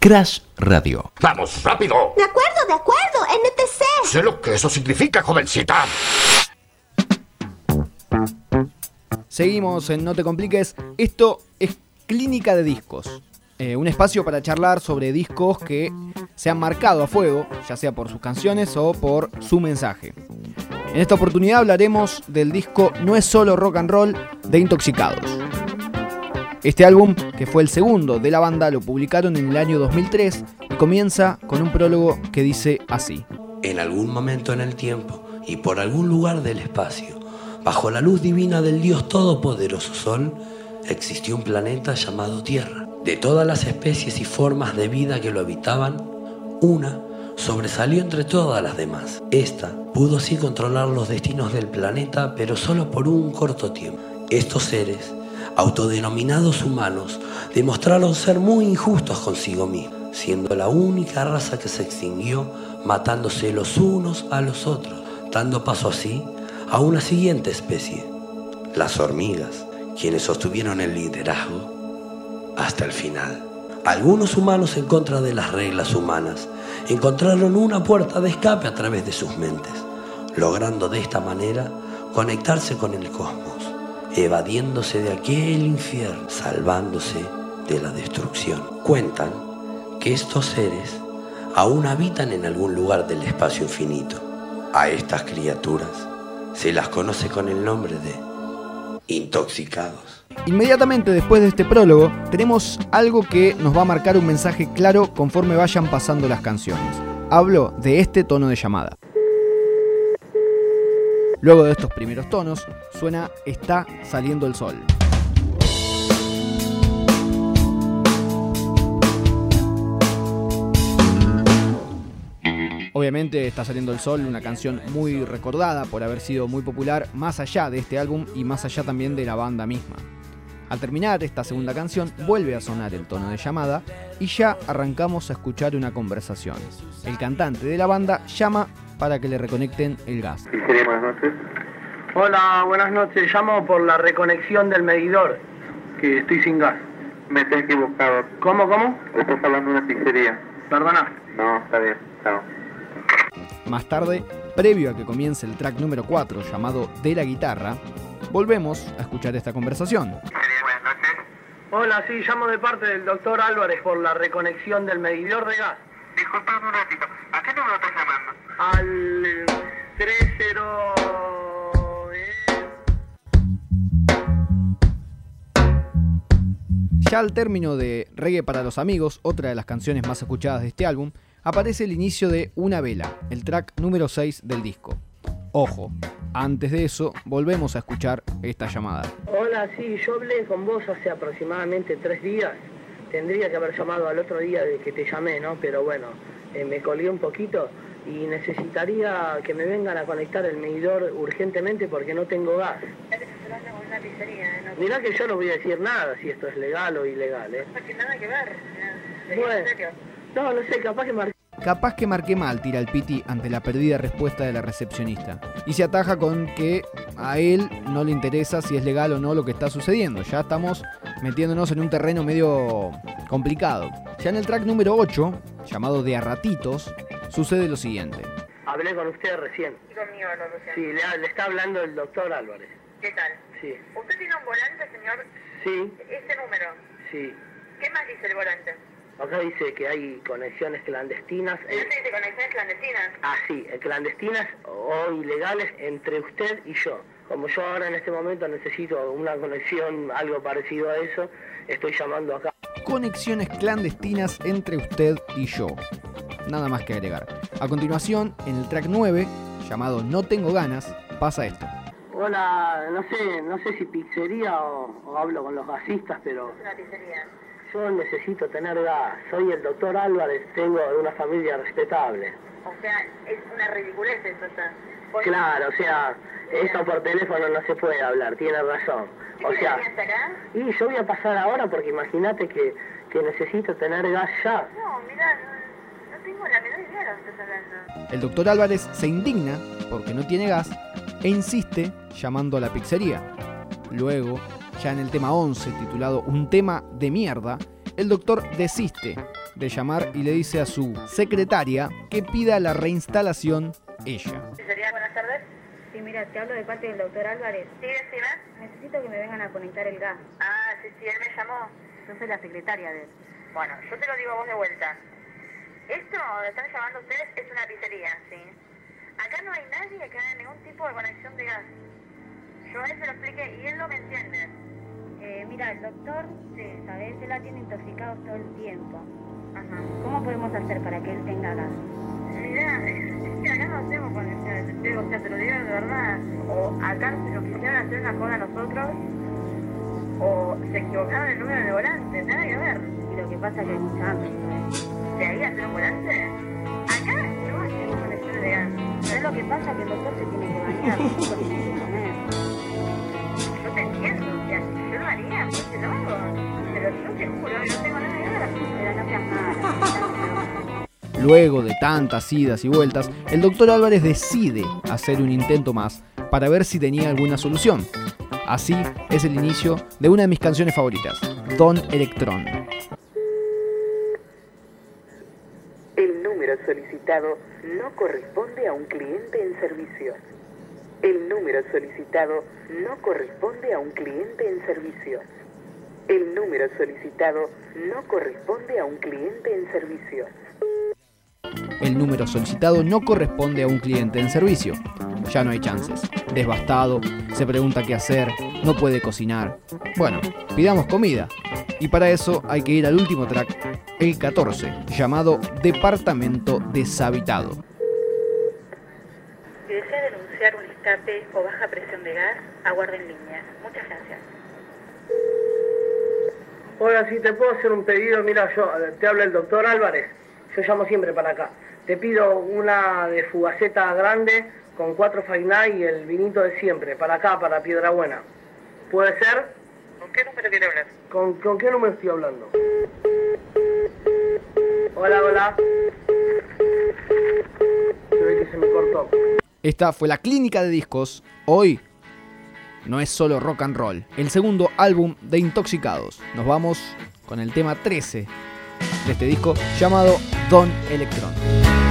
Crash Radio. ¡Vamos, rápido! De acuerdo, de acuerdo, NTC. Sé lo que eso significa, jovencita. Seguimos en No Te Compliques. Esto es Clínica de Discos. Eh, un espacio para charlar sobre discos que se han marcado a fuego, ya sea por sus canciones o por su mensaje. En esta oportunidad hablaremos del disco No es solo rock and roll de Intoxicados. Este álbum, que fue el segundo de la banda, lo publicaron en el año 2003 y comienza con un prólogo que dice así. En algún momento en el tiempo y por algún lugar del espacio, bajo la luz divina del Dios Todopoderoso Sol, existió un planeta llamado Tierra. De todas las especies y formas de vida que lo habitaban, una sobresalió entre todas las demás. Esta pudo sí controlar los destinos del planeta, pero solo por un corto tiempo. Estos seres, autodenominados humanos, demostraron ser muy injustos consigo mismos, siendo la única raza que se extinguió, matándose los unos a los otros, dando paso así a una siguiente especie, las hormigas, quienes sostuvieron el liderazgo hasta el final. Algunos humanos en contra de las reglas humanas encontraron una puerta de escape a través de sus mentes, logrando de esta manera conectarse con el cosmos, evadiéndose de aquel infierno, salvándose de la destrucción. Cuentan que estos seres aún habitan en algún lugar del espacio infinito. A estas criaturas se las conoce con el nombre de intoxicados. Inmediatamente después de este prólogo, tenemos algo que nos va a marcar un mensaje claro conforme vayan pasando las canciones. Hablo de este tono de llamada. Luego de estos primeros tonos, suena Está saliendo el sol. Obviamente está saliendo el sol, una canción muy recordada por haber sido muy popular más allá de este álbum y más allá también de la banda misma. Al terminar esta segunda canción vuelve a sonar el tono de llamada y ya arrancamos a escuchar una conversación. El cantante de la banda llama para que le reconecten el gas. buenas noches. Hola, buenas noches. Llamo por la reconexión del medidor, que estoy sin gas. Me he equivocado. ¿Cómo, cómo? Estás hablando de una pizzería. Perdona. No, está bien. Chao. Más tarde, previo a que comience el track número 4 llamado De la guitarra, volvemos a escuchar esta conversación. Buenas noches. Hola, sí, llamo de parte del doctor Álvarez por la reconexión del medidor de gas. Disculpame un ratito. ¿A qué número estás llamando? Al 30... Ya al término de Reggae para los amigos, otra de las canciones más escuchadas de este álbum, aparece el inicio de Una vela, el track número 6 del disco. Ojo, antes de eso volvemos a escuchar esta llamada. Hola, sí, yo hablé con vos hace aproximadamente tres días. Tendría que haber llamado al otro día de que te llamé, ¿no? Pero bueno, eh, me colgué un poquito y necesitaría que me vengan a conectar el medidor urgentemente porque no tengo gas. Mirá que yo no voy a decir nada si esto es legal o ilegal, ¿eh? No tiene nada que ver. Bueno, no, no sé, capaz que mar- Capaz que marqué mal, tira el Piti ante la perdida respuesta de la recepcionista. Y se ataja con que a él no le interesa si es legal o no lo que está sucediendo. Ya estamos metiéndonos en un terreno medio complicado. Ya en el track número 8, llamado De a ratitos, sucede lo siguiente. Hablé con usted recién. Y conmigo, no. Sí, le, le está hablando el doctor Álvarez. ¿Qué tal? Sí, ¿Usted tiene un volante, señor? sí, Este número. sí. ¿Qué más dice el volante? Acá dice que hay conexiones clandestinas. ¿No eh, te dice conexiones clandestinas? Ah, sí, eh, clandestinas o ilegales entre usted y yo. Como yo ahora en este momento necesito una conexión, algo parecido a eso, estoy llamando acá. Conexiones clandestinas entre usted y yo. Nada más que agregar. A continuación, en el track 9, llamado No tengo ganas, pasa esto. Hola, no sé, no sé si pizzería o, o hablo con los gasistas, pero Es una pizzería. yo necesito tener gas. Soy el doctor Álvarez, tengo de una familia respetable. O sea, es una ridiculez eso. o Claro, o sea, esto por teléfono no se puede hablar, tiene razón. ¿Qué O sea, acá? y yo voy a pasar ahora porque imagínate que, que necesito tener gas ya. No, mirá, tengo la menor idea de lo que estás hablando. El doctor Álvarez se indigna porque no tiene gas e insiste llamando a la pizzería. Luego, ya en el tema 11, titulado Un tema de mierda, el doctor desiste de llamar y le dice a su secretaria que pida la reinstalación ella. Sería buenas tardes. Sí, mira, te hablo de parte del doctor Álvarez. Sí, decime. Necesito que me vengan a conectar el gas. Ah, sí, sí, él me llamó. Yo soy la secretaria de él. Bueno, yo te lo digo a vos de vuelta. Esto donde están llamando ustedes es una pizzería, ¿sí? Acá no hay nadie que haga ningún tipo de conexión de gas. Yo a él se lo expliqué y él no me entiende. Eh, mira, el doctor, sí, ¿sabes? Él la tiene intoxicados todo el tiempo. Ajá. ¿Cómo podemos hacer para que él tenga gas? Mirá, es que acá no hacemos conexiones, te- o sea, te lo digo de verdad. O acá se nos quisieron hacer una joda a nosotros, o se equivocaron el número de volante, nada que ver. Pasa que, ¿De ahí? Acá de gas. ¿sabes lo que pasa? Que el doctor se tiene que. Yo lo haría, pues lo hago. Pero juro, no tengo nada. Pero mala. Luego de tantas idas y vueltas, el doctor Álvarez decide hacer un intento más para ver si tenía alguna solución. Así es el inicio de una de mis canciones favoritas, Don Electrón. El número solicitado no corresponde a un cliente en servicio. El número solicitado no corresponde a un cliente en servicio. El número solicitado no corresponde a un cliente en servicio. El número solicitado no corresponde a un cliente en servicio. Ya no hay chances. Devastado, se pregunta qué hacer, no puede cocinar. Bueno, pidamos comida. Y para eso hay que ir al último track, el 14, llamado Departamento Deshabitado. Si desea denunciar un escape o baja presión de gas, aguarde en línea. Muchas gracias. Hola, si te puedo hacer un pedido, mira, yo te habla el doctor Álvarez. Yo llamo siempre para acá. Te pido una de fugaceta grande con cuatro fainá y el vinito de siempre, para acá, para Piedra Buena. ¿Puede ser? ¿Con qué número quiere hablar? ¿Con, con qué número estoy hablando? Hola, hola. Se ve que se me cortó. Esta fue la clínica de discos. Hoy no es solo rock and roll. El segundo álbum de Intoxicados. Nos vamos con el tema 13 de este disco llamado Don Electron.